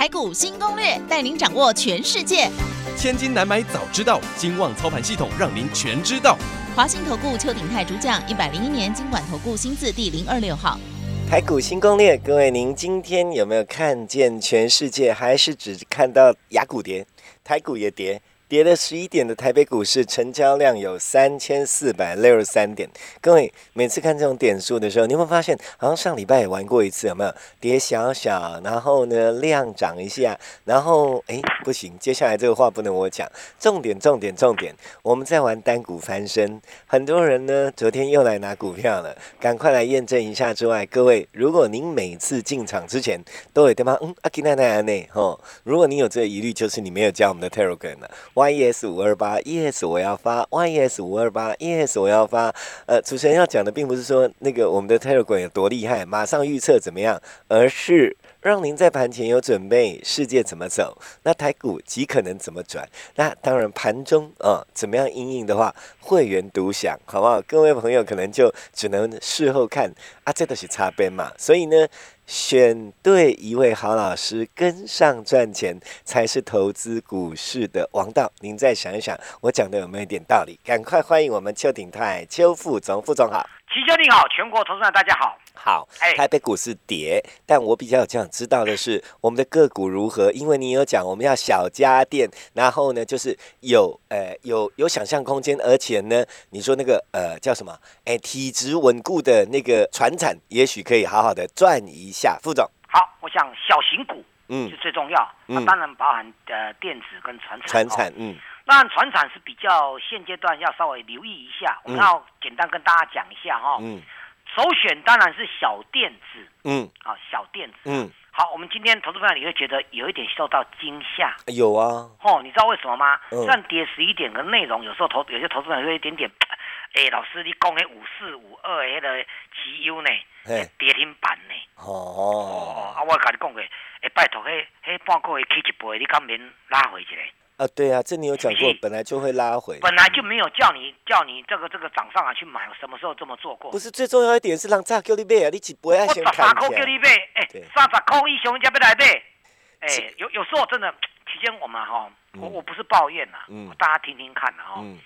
台股新攻略，带您掌握全世界。千金难买早知道，金旺操盘系统让您全知道。华信投顾邱鼎泰主讲，一百零一年金管投顾新字第零二六号。台股新攻略，各位，您今天有没有看见全世界，还是只看到雅股跌，台股也跌？跌了十一点的台北股市成交量有三千四百六十三点。各位每次看这种点数的时候，你有没有发现，好像上礼拜也玩过一次，有没有？跌小小，然后呢量涨一下，然后哎不行，接下来这个话不能我讲。重点重点重点，我们在玩单股翻身，很多人呢昨天又来拿股票了，赶快来验证一下。之外，各位，如果您每次进场之前都有对吗？嗯，阿吉奈奈奈吼，如果你有这个疑虑，就是你没有加我们的 Telegram 了。Yes 五二八，yes 我要发，yes 五二八，yes 我要发。呃，主持人要讲的并不是说那个我们的 Telegram 有多厉害，马上预测怎么样，而是让您在盘前有准备，世界怎么走，那台股极可能怎么转。那当然盘中啊，怎么样应应的话，会员独享，好不好？各位朋友可能就只能事后看啊，这都是擦边嘛。所以呢。选对一位好老师，跟上赚钱，才是投资股市的王道。您再想一想，我讲的有没有一点道理？赶快欢迎我们邱鼎泰邱副总，副总好。齐兄你好，全国投资者大家好。好，台北股市跌，但我比较想知道的是，我们的个股如何？因为你有讲我们要小家电，然后呢，就是有呃有有想象空间，而且呢，你说那个呃叫什么？哎，体质稳固的那个船产，也许可以好好的赚一下。副总，好，我想小型股嗯是最重要，嗯，当然包含呃电子跟船产，船产嗯。那船产是比较现阶段要稍微留意一下，我们要简单跟大家讲一下哈。嗯。首选当然是小电子。嗯。啊，小电子。嗯。好，我们今天投资朋友你会觉得有一点受到惊吓。有啊。哦，你知道为什么吗？虽然跌十一点，的内容有时候投有些投资朋友会一点点，哎，老师你讲的五四五二那个绩优呢？跌停板呢？哦。啊，我跟你讲的，哎，拜托，嘿，嘿，半个月起一倍，你敢免拉回去嘞？啊，对啊，这你有讲过，本来就会拉回，本来就没有叫你叫你这个这个涨上来去买，什么时候这么做过？不是最重要一点是让炸叫你买啊，你只不要先看三块叫你买，哎，三十块以上人家要来买，哎，有有时候真的期间我们哈，我我不是抱怨呐，嗯，大家听听看啊，嗯，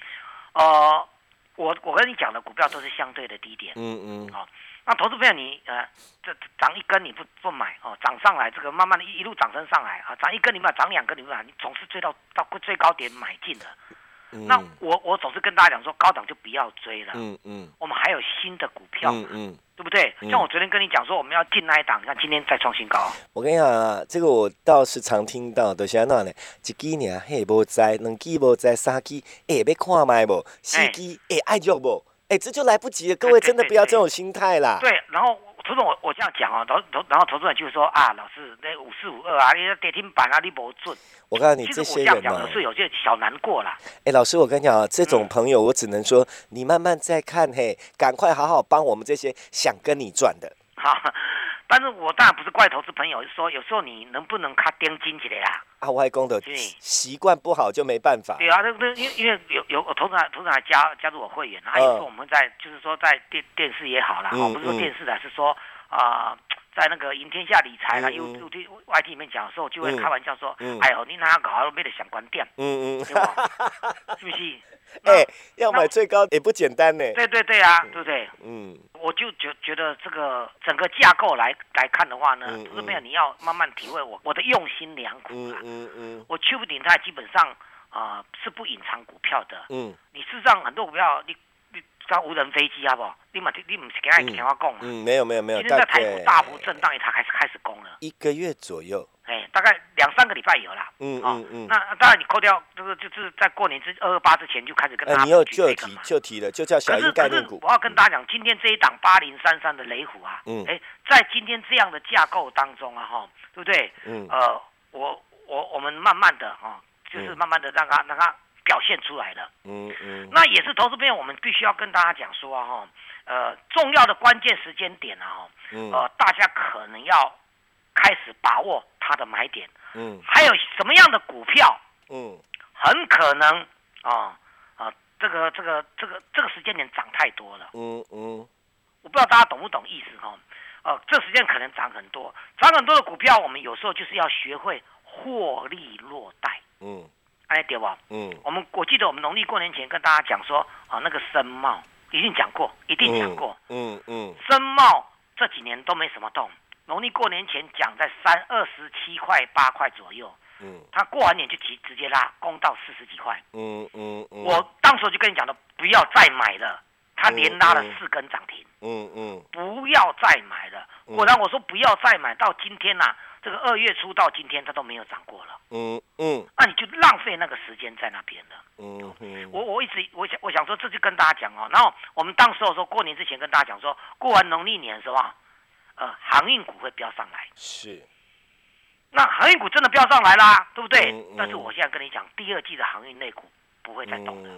呃，我我跟你讲的股票都是相对的低点，嗯嗯，好。那投资朋友，你呃，这涨一根你不不买哦，涨上来这个慢慢的一一路涨升上来啊，涨一根你买，涨两根你不买，你总是追到到最高点买进的。那我我总是跟大家讲说，高档就不要追了。嗯嗯。我们还有新的股票。嗯嗯。对不对？像我昨天跟你讲说，我们要进那一档，你看今天再创新高。我跟你讲啊，这个我倒是常听到，就是安怎呢？一支呢，嘿无在，两支无在，三支哎要看卖无，四支哎爱做无。哎，这就来不及了，各位真的不要这种心态啦。对，然后投资我我这样讲啊，投投然后投资人就说啊，老师那五四五二啊，你跌停板啊，你不准。我告诉你，这些人嘛，是有些小难过啦。哎，老师，我跟你讲啊，这种朋友我只能说，你慢慢再看嘿，赶快好好帮我们这些想跟你赚的。好。但是我当然不是怪投资朋友，是说有时候你能不能卡钉金起来啦？啊，外公的习惯不好就没办法。对啊，那那因因为有有投资人投资人加加入我会员，还有时候我们在就是说在电电视也好啦，哦，不是说电视的，是说啊，在那个赢天下理财啦，又又对外地里面讲的时候，就会开玩笑说，哎呦，你哪搞没得想关店？嗯嗯，是不是？哎，要买最高也不简单呢。对对对啊，对不对？嗯，我就觉觉得这个整个架构来来看的话呢，就是没有你要慢慢体会我我的用心良苦啊。嗯嗯嗯，我去不顶泰基本上啊是不隐藏股票的。嗯，你事实上很多股票你你像无人飞机好不好？你嘛你你不是跟他电话讲嘛？嗯，没有没有没有。今天在台股大幅震荡，它开始开始攻了。一个月左右。哎，大概两三个礼拜有了。嗯嗯嗯。那当然，你扣掉这个，就是在过年之二二八之前就开始跟大家。你又就提就提了，就叫小一概念股。我要跟大家讲，今天这一档八零三三的雷虎啊，嗯，哎，在今天这样的架构当中啊，哈，对不对？嗯。呃，我我我们慢慢的哈，就是慢慢的让它让它表现出来了。嗯嗯。那也是投资朋友，我们必须要跟大家讲说哈，呃，重要的关键时间点啊，呃，大家可能要开始把握它的买点。嗯。还有什么样的股票？嗯。很可能啊啊，这个这个这个这个时间点涨太多了。嗯嗯。我不知道大家懂不懂意思哈？呃，这时间可能涨很多，涨很多的股票，我们有时候就是要学会获利落袋。嗯，哎，对吧？嗯，我们我记得我们农历过年前跟大家讲说，啊，那个深茂一定讲过，一定讲过。嗯嗯，深茂这几年都没什么动，农历过年前讲在三二十七块八块左右。嗯，他过完年就直直接拉，攻到四十几块。嗯嗯嗯，我当时就跟你讲了，不要再买了。他连拉了四根涨停，嗯嗯，不要再买了。果然我说不要再买，到今天呐，这个二月初到今天它都没有涨过了，嗯嗯，那你就浪费那个时间在那边了，嗯嗯。我我一直我想我想说，这就跟大家讲哦，然后我们当时候说过年之前跟大家讲说，过完农历年是吧？呃，航运股会飙上来，是。那航运股真的飙上来啦，对不对？但是我现在跟你讲，第二季的航运类股不会再动了。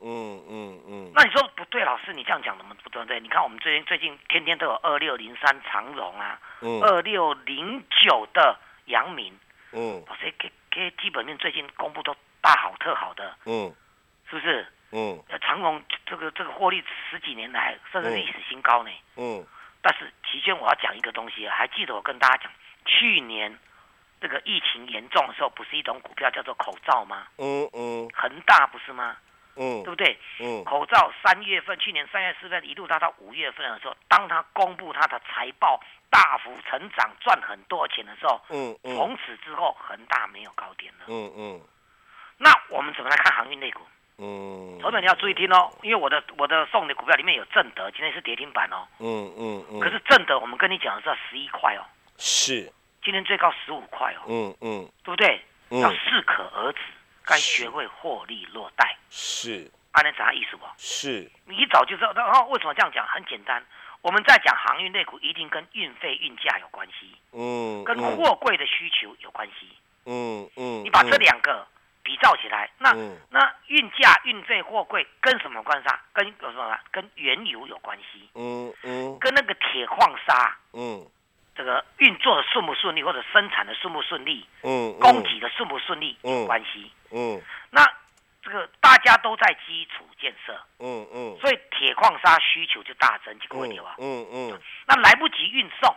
嗯嗯嗯，那你说不对，老师，你这样讲怎么不对？对，你看我们最近最近天天都有二六零三长荣啊，二六零九的阳明，嗯，老师给给基本面最近公布都大好特好的，嗯，是不是？嗯，长荣这个这个获利十几年来甚至历史新高呢，嗯，间我要讲一个东西，还记得我跟大家讲，去年这个疫情严重的时候，不是一种股票叫做口罩吗？嗯嗯，恒大不是吗？嗯，对不对？嗯，口罩三月份，去年三月四月一路到到五月份的时候，当他公布他的财报大幅成长，赚很多钱的时候，嗯嗯，从此之后恒大没有高点了。嗯嗯，那我们怎么来看航运类股？嗯，头等你要注意听哦，因为我的我的送的股票里面有正德，今天是跌停板哦。嗯嗯嗯，可是正德我们跟你讲的是十一块哦。是，今天最高十五块哦。嗯嗯，对不对？要适可而止。该学会获利落袋，是，安那啥意思不？是，你一早就知道。然后为什么这样讲？很简单，我们在讲航运类股，一定跟运费、运价有关系，嗯，跟货柜的需求有关系，嗯嗯。你把这两个比照起来，那那运价、运费、货柜跟什么关系？跟有什么？跟原油有关系，嗯嗯，跟那个铁矿砂，嗯。这个运作的顺不顺利，或者生产的顺不顺利，嗯，供给的顺不顺利有关系，嗯，那这个大家都在基础建设，嗯嗯，所以铁矿砂需求就大增，这个问题吧，嗯嗯，那来不及运送，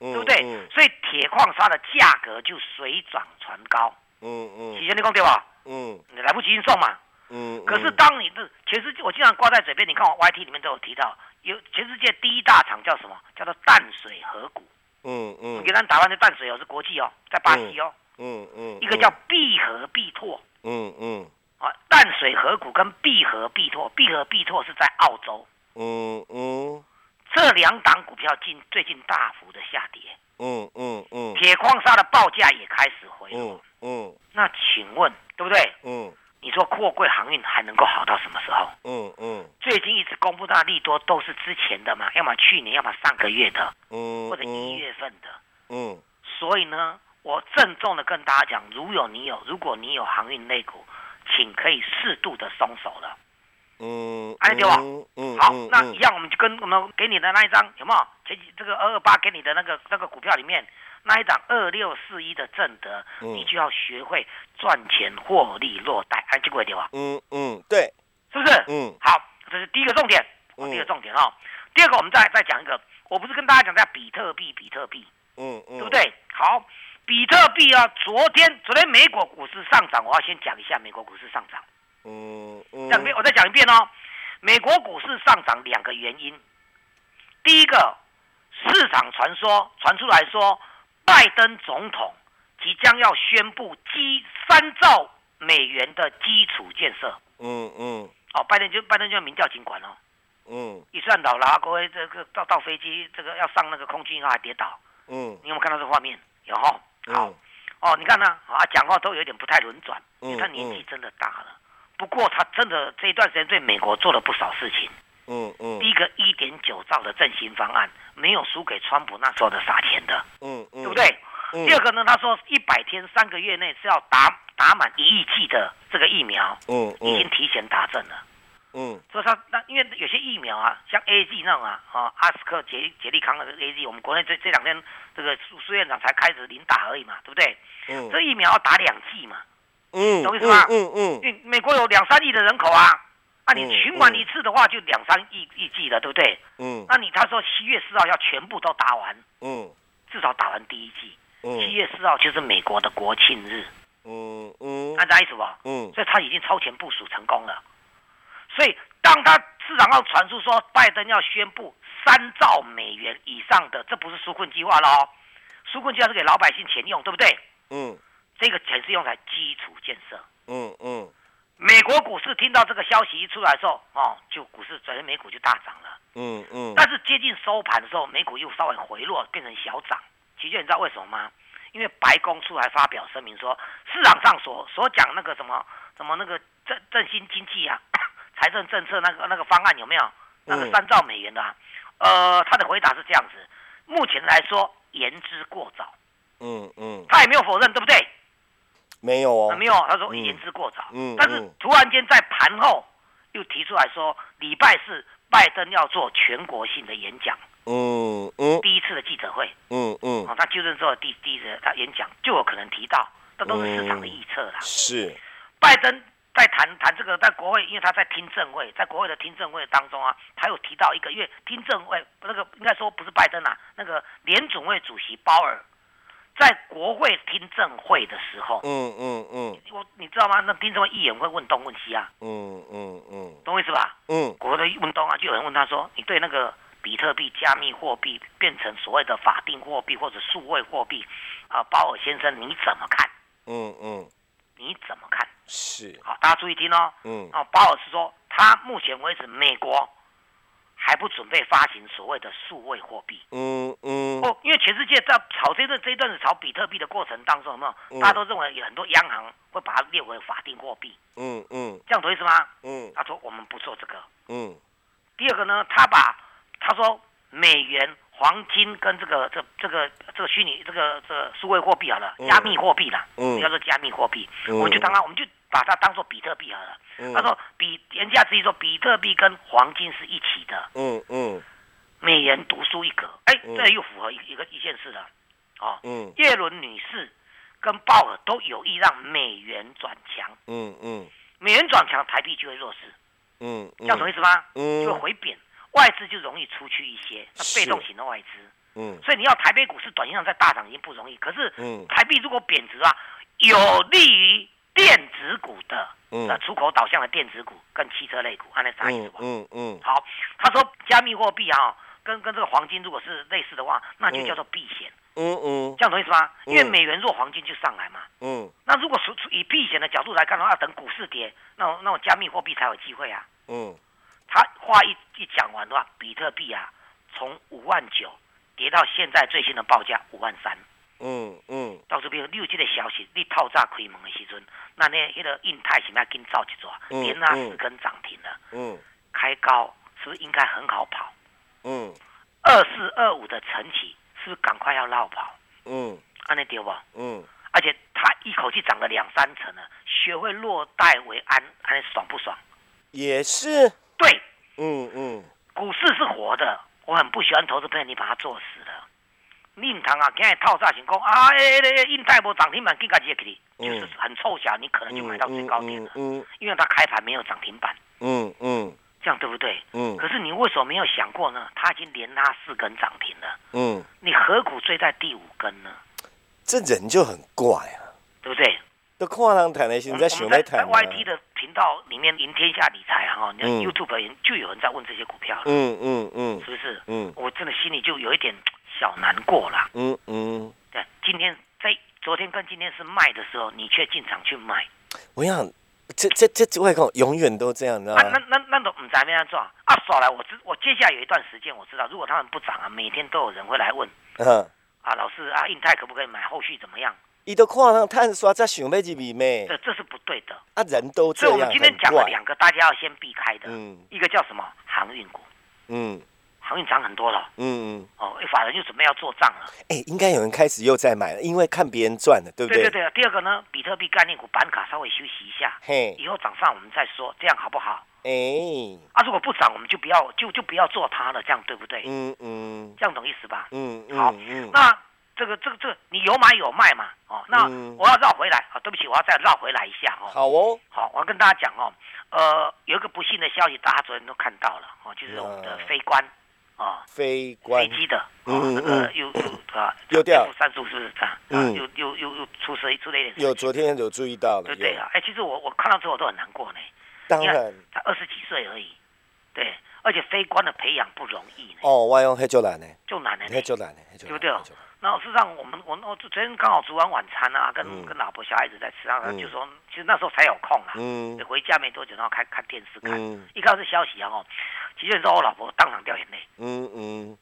对不对？所以铁矿砂的价格就水涨船高，嗯嗯，体现你讲对吧？嗯，你来不及运送嘛，嗯，可是当你的全世界，我经常挂在嘴边，你看我 YT 里面都有提到，有全世界第一大厂叫什么？叫做淡水河谷。嗯嗯，给咱台湾的淡水哦是国际哦，在巴西哦。嗯嗯，一个叫必和必拓。嗯嗯，啊，淡水河谷跟必和必拓，必和必拓是在澳洲。嗯嗯，这两档股票近最近大幅的下跌。嗯嗯嗯，铁矿砂的报价也开始回落。嗯，那请问对不对？嗯。你说货柜航运还能够好到什么时候？嗯嗯，最近一直公布到利多都是之前的嘛，要么去年，要么上个月的，嗯，或者一月份的，嗯。所以呢，我郑重的跟大家讲，如有你有，如果你有航运类股，请可以适度的松手了。嗯，安利对吧？嗯，好，那一样，我们就跟我们给你的那一张有没有？前几这个二二八给你的那个那个股票里面。那一档二六四一的正德，你就要学会赚钱获利落袋，还记过一点吧？嗯嗯，对，是不是？嗯，好，这是第一个重点，第一个重点哈。第二个，我们再再讲一个，我不是跟大家讲在比特币，比特币，嗯嗯，对不对？好，比特币啊，昨天昨天美国股市上涨，我要先讲一下美国股市上涨。嗯嗯，讲遍我再讲一遍哦，美国股市上涨两个原因，第一个市场传说传出来说。拜登总统即将要宣布基三兆美元的基础建设。嗯嗯。哦，拜登就拜登就要民调尽管哦。嗯。一算倒了，各位这个到到飞机这个要上那个空军以后还跌倒。嗯。你有没有看到这画面？有哈。好。哦，你看呢？啊，讲话都有点不太轮转。嗯。他年纪真的大了。不过他真的这一段时间对美国做了不少事情。嗯嗯。第一个一点九兆的振兴方案。没有输给川普那时候的撒钱的，嗯嗯，对不对？第二个呢，他说一百天三个月内是要打打满一亿剂的这个疫苗，嗯，已经提前打针了，嗯，所以他那因为有些疫苗啊，像 A G 那种啊，啊，阿斯克杰杰利康的 A G，我们国内这这两天这个苏苏院长才开始临打而已嘛，对不对？嗯，这疫苗要打两剂嘛，嗯，懂意思吗？嗯嗯，因为美国有两三亿的人口啊，那你循环一次的话就两三亿亿剂了，对不对？嗯，那你他说七月四号要全部都打完，嗯，至少打完第一剂，嗯，七月四号就是美国的国庆日。嗯嗯，按照意思吧，嗯，所以他已经超前部署成功了。所以当他市场上传出说拜登要宣布三兆美元以上的，这不是纾困计划了哦，纾困计划是给老百姓钱用，对不对？嗯，这个钱是用来基础建设。嗯嗯，美国股市听到这个消息一出来的时候，哦，就股市昨天美股就大涨了。嗯嗯，但是接近收盘的时候，美股又稍微回落，变成小涨。其实你知道为什么吗？因为白宫出来发表声明说，市场上所所讲那个什么什么那个振振兴经济啊，财政政策那个那个方案有没有那个三兆美元的？啊呃，他的回答是这样子，目前来说言之过早。嗯嗯，他也没有否认，对不对？没有哦，没有，他说言之过早。嗯，但是突然间在盘后又提出来说，礼拜四拜登要做全国性的演讲。嗯嗯，第一次的记者会，嗯嗯，哦，他就任之后第第一次他演讲就有可能提到，这都是市场的预测啦。是，拜登在谈谈这个，在国会，因为他在听证会，在国会的听证会当中啊，他有提到一个，因为听证会那个应该说不是拜登啊，那个联总会主席鲍尔在国会听证会的时候，嗯嗯嗯，我你知道吗？那听证会议员会问东问西啊，嗯嗯嗯，懂我意思吧？嗯，国会的问东啊，就有人问他说，你对那个。比特币、加密货币变成所谓的法定货币或者数位货币，啊，鲍尔先生你怎么看？嗯嗯，你怎么看？是好，大家注意听哦。嗯，啊，鲍尔是说，他目前为止美国还不准备发行所谓的数位货币。嗯嗯，哦，因为全世界在炒这段这一段子炒比特币的过程当中，有没有？大家都认为有很多央行会把它列为法定货币。嗯嗯，这样懂意思吗？嗯，他说我们不做这个。嗯，第二个呢，他把他说：“美元、黄金跟这个、这、这个、这个虚拟、这个、这数位货币好了，加密货币啦，叫做加密货币。我们就当它，我们就把它当做比特币好了。他说，比言下之意说，比特币跟黄金是一起的。嗯嗯，美元独树一格。哎，这又符合一一个一件事了。哦，嗯，叶伦女士跟鲍尔都有意让美元转强。嗯嗯，美元转强，台币就会弱势。嗯，这样什么意思吗？嗯，就会回贬。”外资就容易出去一些，那被动型的外资，嗯，所以你要台北股市短线上在大涨已经不容易。可是，嗯，台币如果贬值啊，有利于电子股的，嗯，出口导向的电子股跟汽车类股，按那啥意思吧？嗯嗯。好，他说加密货币啊，跟跟这个黄金如果是类似的话，那就叫做避险。嗯嗯。这样懂意思吗？因为美元弱，黄金就上来嘛。嗯。那如果是以避险的角度来看的话，等股市跌，那那我加密货币才有机会啊。嗯。他话一一讲完的话，比特币啊，从五万九跌到现在最新的报价五万三。嗯嗯。到这边六这个消息，你套炸开门的时阵，那那，那个印太是不是跟造一抓，连拉四根涨停了。嗯。开高是不是应该很好跑？嗯。二四二五的晨起是不是赶快要绕跑？嗯。安尼对不？嗯。而且他一口气涨了两三成了，学会落袋为安，安爽不爽？也是。对，嗯嗯，股市是活的，我很不喜欢投资朋友你把它做死了。令堂啊，今日套炸成功啊，印泰博涨停板更加接给你，就是很凑巧，你可能就买到最高点了。嗯，因为它开盘没有涨停板。嗯嗯，这样对不对？嗯。可是你为什么没有想过呢？它已经连拉四根涨停了。嗯。你何苦追在第五根呢？这人就很怪啊，对不对？都看人谈的，现在想在谈。Y T 的频道里面，赢天下理财啊，哈，你看 YouTube 人就有人在问这些股票了。嗯嗯嗯，是不是？嗯，我真的心里就有一点小难过啦。嗯嗯，对，今天在昨天跟今天是卖的时候，你却进场去买。我想，这这这外公永远都这样，知道吗？那那那都唔知咩样做啊？耍来，我知我接下来有一段时间，我知道，如果他们不涨啊，每天都有人会来问。嗯。啊，老师啊，印泰可不可以买？后续怎么样？伊都看上探刷在想要入面咩？这这是不对的。啊，人都这样。所以我们今天讲了两个大家要先避开的。嗯。一个叫什么？航运股。嗯。航运涨很多了，嗯嗯，哦，法人又准备要做账了，哎，应该有人开始又在买了，因为看别人赚了，对不对？对对对。第二个呢，比特币概念股板卡稍微休息一下，嘿，以后涨上我们再说，这样好不好？哎，啊，如果不涨，我们就不要就就不要做它了，这样对不对？嗯嗯，这样懂意思吧？嗯嗯，好，那这个这个这个你有买有卖嘛？哦，那我要绕回来啊，对不起，我要再绕回来一下哦。好哦，好，我要跟大家讲哦，呃，有一个不幸的消息，大家昨天都看到了哦，就是我们的飞官。啊，飞飞机的，嗯那个又又啊，又掉三柱是不是这样？嗯，又又又又出事出了一点。有昨天有注意到的。对对啊，哎，其实我我看到之后都很难过呢。当然，他二十几岁而已，对，而且飞官的培养不容易呢。哦，外用黑就难呢，就难呢，黑就难呢，对不对？那事实上，我们我我昨天刚好煮完晚餐啊，跟跟老婆小孩子在吃啊，就说其实那时候才有空啊，嗯，回家没多久，然后开看电视看，一看是消息啊，哦，其实说我老婆当场掉眼泪。嗯嗯。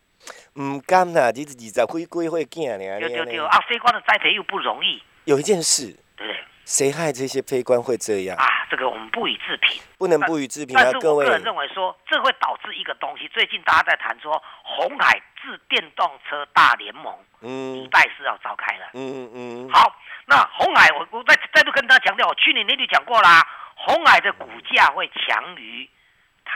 唔甘啦，你自己在归归会惊呢。对对对，啊，飞官的栽培又不容易。有一件事，对不对？谁害这些飞官会这样？啊，这个我们不予置评。不能不予置评啊，各位。个人认为说，这会导致一个东西。最近大家在谈说，红海自电动车大联盟，嗯，礼拜四要召开了。嗯嗯嗯。好，那红海，我我再再度跟大家强调，我去年年底讲过啦，红海的股价会强于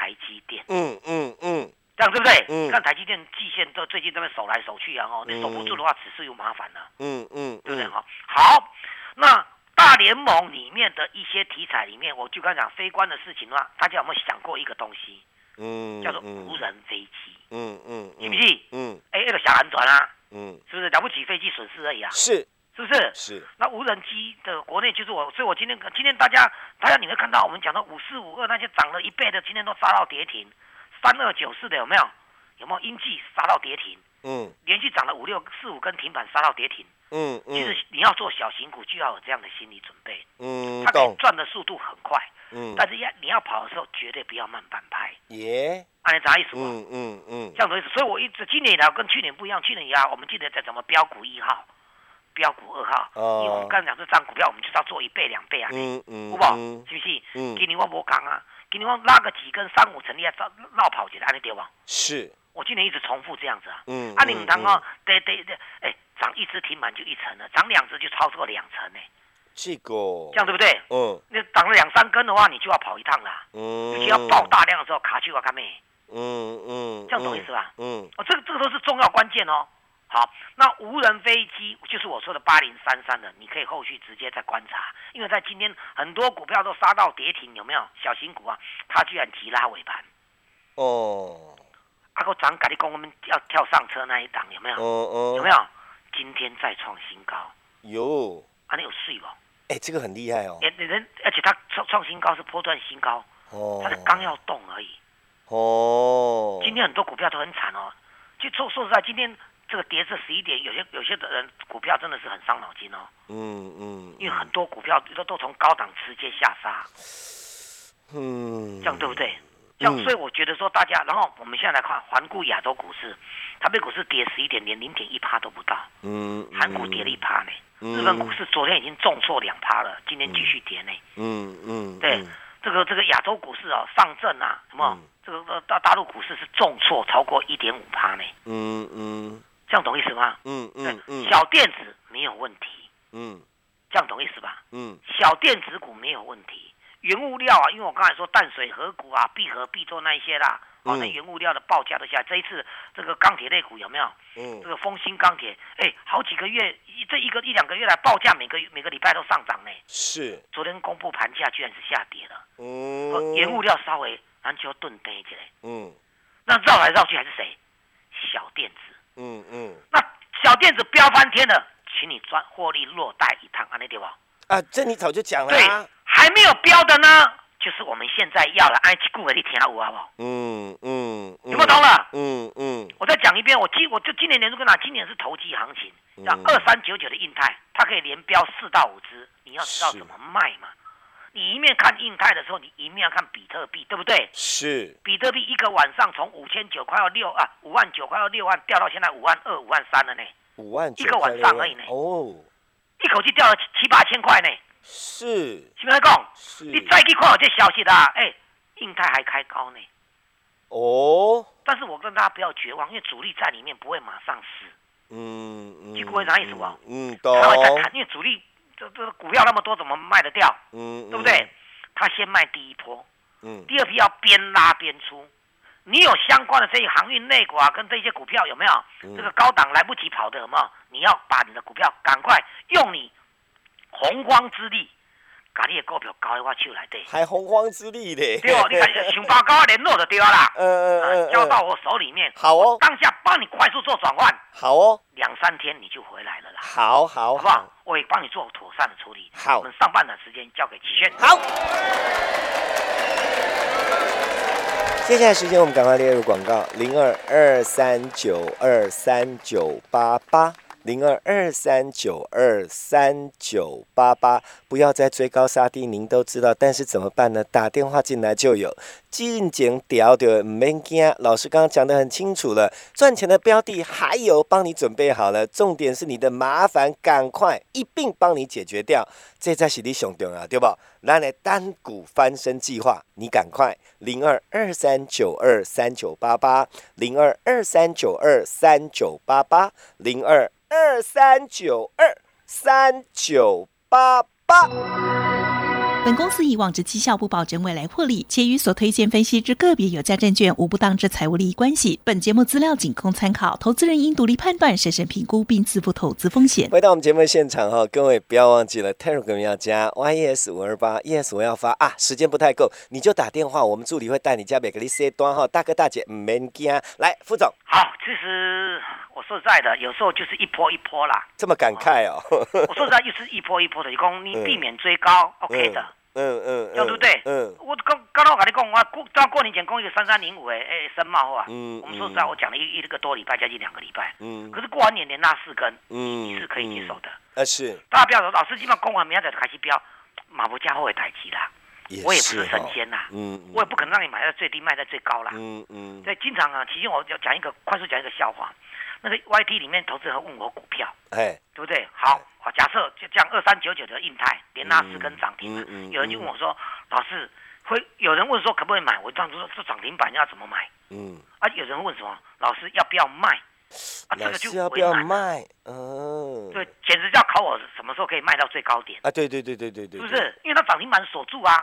台积电。嗯嗯嗯。这样对不对？嗯。看台积电季线都最近这边守来守去啊，哦，你守不住的话，此事又麻烦了。嗯嗯，对不对？哈，好，那大联盟里面的一些题材里面，我就刚讲飞官的事情的话，大家有没有想过一个东西？嗯，叫做无人飞机。嗯嗯，是不是？嗯，哎，那个小蓝船啊，嗯，是不是了不起飞机损失而已啊？是，是不是？是。那无人机的国内就是我，所以我今天今天大家大家你会看到我们讲到五四五二那些涨了一倍的，今天都杀到跌停。三二九四的有没有？有没有阴记杀到跌停？嗯，连续涨了五六四五根停板杀到跌停。嗯嗯，其实你要做小型股就要有这样的心理准备。嗯，它可以赚的速度很快。嗯，但是要你要跑的时候绝对不要慢半拍。耶，按你啥意思？嗯嗯嗯，这样子意思。所以我一直今年以来跟去年不一样，去年以来我们记得在怎么标股一号、标股二号。哦，因为我们刚才讲这张股票，我们就是要做一倍两倍啊。嗯嗯，好不好？是不是？嗯，今年我无讲啊。给你我拉个几根三五成，你要绕绕跑起来，安尼对吧？是，我今年一直重复这样子啊。嗯。啊，你唔通哦，对对对，哎，涨一只停满就一层了，涨两只就超过两层呢。这个。这样对不对？嗯。你涨了两三根的话，你就要跑一趟啦。嗯。尤其要爆大量的时候，卡去我干咩？嗯嗯。这样懂意思吧？嗯。哦，这个这个都是重要关键哦。好，那无人飞机就是我说的八零三三的，你可以后续直接再观察，因为在今天很多股票都杀到跌停，有没有？小型股啊，它居然急拉尾盘。哦。阿哥涨，赶紧讲我们要跳上车那一档，有没有？哦哦。有没有？今天再创新高。有。啊，你有睡不？哎，这个很厉害哦。人人，而且它创创新高是波段新高。哦。它是刚要动而已。哦。今天很多股票都很惨哦。就说说实在，今天。这个跌至十一点，有些有些的人股票真的是很伤脑筋哦。嗯嗯。因为很多股票都都从高档直接下杀。嗯。这样对不对？这样，所以我觉得说大家，然后我们现在来看环顾亚洲股市，台北股市跌十一点，连零点一趴都不到。嗯。韩股跌了一趴呢。日本股市昨天已经重挫两趴了，今天继续跌呢。嗯嗯。对，这个这个亚洲股市啊，上证啊，什么这个大大陆股市是重挫超过一点五趴呢。嗯嗯。这样懂意思吗？嗯嗯嗯，小电子没有问题。嗯，这样懂意思吧？嗯，小电子股没有问题。原物料啊，因为我刚才说淡水河谷啊、必和必做那一些啦，哦，那原物料的报价都下来。这一次这个钢铁类股有没有？嗯，这个丰兴钢铁，哎，好几个月，这一个一两个月来报价每个每个礼拜都上涨呢。是。昨天公布盘价居然是下跌了。嗯。原物料稍微篮球顿跌起来。嗯。那绕来绕去还是谁？小电子。嗯嗯，那小电子飙翻天了，请你赚获利落袋一趟，安那对吧？啊，这你早就讲了。对，还没有标的呢，就是我们现在要了安吉股的你听下我好不好？嗯嗯，有没有懂了？嗯嗯，我再讲一遍，我今我就今年年初跟他，今年是投机行情，像二三九九的印泰，它可以连标四到五只，你要知道怎么卖嘛。你一面看印泰的时候，你一面要看比特币，对不对？是。比特币一个晚上从五千九快要六啊，五万九快要六万，掉到现在五万二、五万三了呢。五万一个晚上而已呢。哦。一口气掉了七八千块呢。是。是不是讲？是。你再去看这消息啦，哎，印泰还开高呢。哦。但是我跟大家不要绝望，因为主力在里面不会马上死。嗯嗯。结果啥意思啊？嗯，懂。他因为主力这这股票那么多，怎么卖得掉？嗯，对不对？他先卖第一波，嗯，第二批要边拉边出。你有相关的这些航运内股啊，跟这些股票有没有？这个高档来不及跑的有没有？你要把你的股票赶快用你洪荒之力。把你的股票交喺我手来对，还洪荒之力的，对哦，你 想把高联络就对啦，嗯嗯嗯，交到我手里面，好哦，当下帮你快速做转换，好哦，两三天你就回来了啦，好好，好。不好？我会帮你做妥善的处理，好，我们上半段时间交给齐轩，好，接下来时间我们赶快列入广告，零二二三九二三九八八。零二二三九二三九八八，不要再追高杀低，您都知道。但是怎么办呢？打电话进来就有，进前调的免惊。老师刚刚讲的很清楚了，赚钱的标的还有帮你准备好了。重点是你的麻烦，赶快一并帮你解决掉。这才是你上重要，对不？那来单股翻身计划，你赶快零二二三九二三九八八，零二二三九二三九八八，零二。二三九二三九八八。本公司以往之绩效不保证未来获利，且与所推荐分析之个别有价证券无不当之财务利益关系。本节目资料仅供参考，投资人应独立判断、审慎评估并自负投资风险。回到我们节目现场哈，各位不要忘记了，Telegram 要加 YES 五二八，YES 我要发啊，时间不太够，你就打电话，我们助理会带你加每个你 C 端哈，大哥大姐唔免惊，来副总。好，其实我说实在的，有时候就是一波一波啦。这么感慨哦。我说实在，又是一波一波的，讲你避免追高，OK 的。嗯嗯，对不对？嗯，我刚刚刚我跟你讲，我过到过年前讲一个三三零五诶诶深茂啊，嗯，我们说实在，我讲了一一个多礼拜，将近两个礼拜，嗯，可是过完年连拉四根，嗯，你是可以接受的，呃是，大家不要说老师基本上供完明天再开始标，马不加后会待机啦，我也不是神仙呐，嗯，我也不可能让你买在最低卖在最高啦，嗯嗯，所以经常啊，其实我要讲一个快速讲一个笑话。那个 YT 里面投资人问我股票，哎，对不对？好，好，假设就这样，二三九九的印泰连拉四根涨停，有人就问我说：“老师，会有人问说可不可以买？”我当时说：“这涨停板要怎么买？”嗯，啊，有人问什么？老师要不要卖？啊，这个就要不要卖？哦，对，简直要考我什么时候可以卖到最高点啊！对对对对对对，是不是？因为它涨停板锁住啊，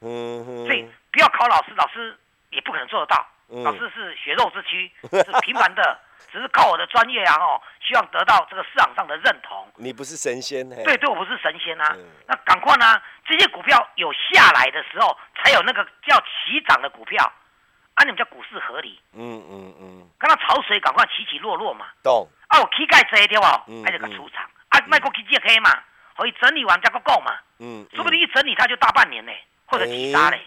嗯，所以不要考老师，老师也不可能做得到。老师是血肉之躯，是平凡的。只是靠我的专业啊，哦，希望得到这个市场上的认同。你不是神仙，对，对我不是神仙啊。那赶快呢，这些股票有下来的时候，才有那个叫起涨的股票，啊，你们叫股市合理。嗯嗯嗯。刚刚潮水赶快起起落落嘛。懂。啊，我膝盖这对吧？还有个出场啊，卖过去就可以嘛，可以整理完再个够嘛。嗯。说不定一整理它就大半年呢，或者其他嘞。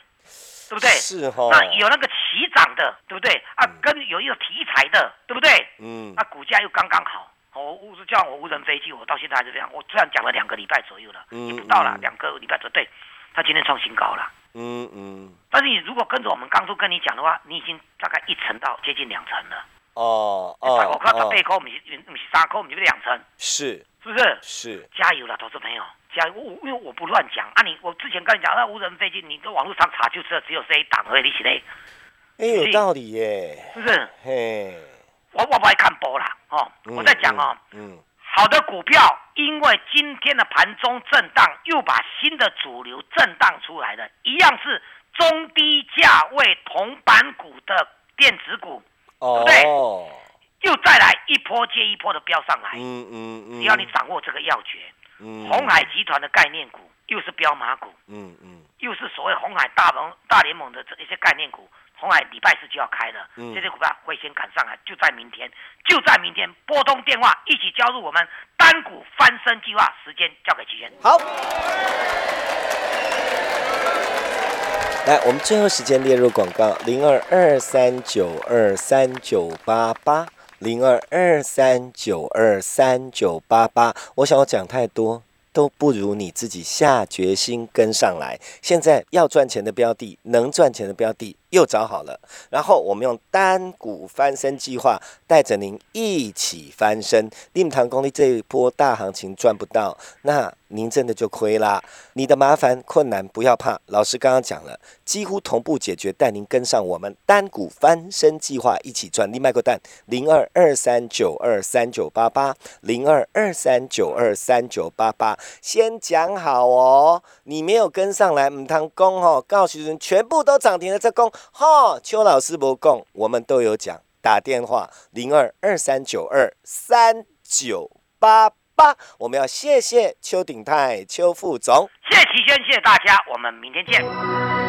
对不对？是哈。那有那个起涨的，对不对？啊，跟有一个题材的，对不对？嗯。那股价又刚刚好。我无叫我无人飞机，我到现在还是这样。我这样讲了两个礼拜左右了，嗯也不到了两个礼拜左右。对，他今天创新高了。嗯嗯。但是你如果跟着我们刚初跟你讲的话，你已经大概一层到接近两层了。哦哦。我看到背扣，我们是我们是三扣，我们就是两层。是。是不是？是。加油了，投资朋友。加我，因为我不乱讲啊！你我之前跟你讲，那无人飞机，你在网络上查就知道，只有这一档而已，你起来。哎，有道理耶，是不是？嘿，我我不爱看波啦，哦，我在讲哦，嗯，好的股票，因为今天的盘中震荡，又把新的主流震荡出来的，一样是中低价位同板股的电子股，对不对？又再来一波接一波的飙上来，嗯嗯嗯，只要你掌握这个要诀。红海集团的概念股又是标马股，嗯嗯，又是所谓红海大盟大联盟的这一些概念股，红海礼拜四就要开了，这些股票会先赶上来，就在明天，就在明天拨通电话一起加入我们单股翻身计划，时间交给齐轩。好，来，我们最后时间列入广告零二二三九二三九八八。零二二三九二三九八八，我想要讲太多。都不如你自己下决心跟上来。现在要赚钱的标的，能赚钱的标的。又找好了，然后我们用单股翻身计划带着您一起翻身。令堂公力这一波大行情赚不到，那您真的就亏啦。你的麻烦困难不要怕，老师刚刚讲了，几乎同步解决，带您跟上我们单股翻身计划一起赚。你卖个蛋零二二三九二三九八八零二二三九二三九八八，先讲好哦。你没有跟上来，唔堂公哦，告诉人全部都涨停了，这公。哈，邱老师不供，我们都有讲，打电话零二二三九二三九八八，我们要谢谢邱鼎泰邱副总，谢谢齐轩，谢谢大家，我们明天见。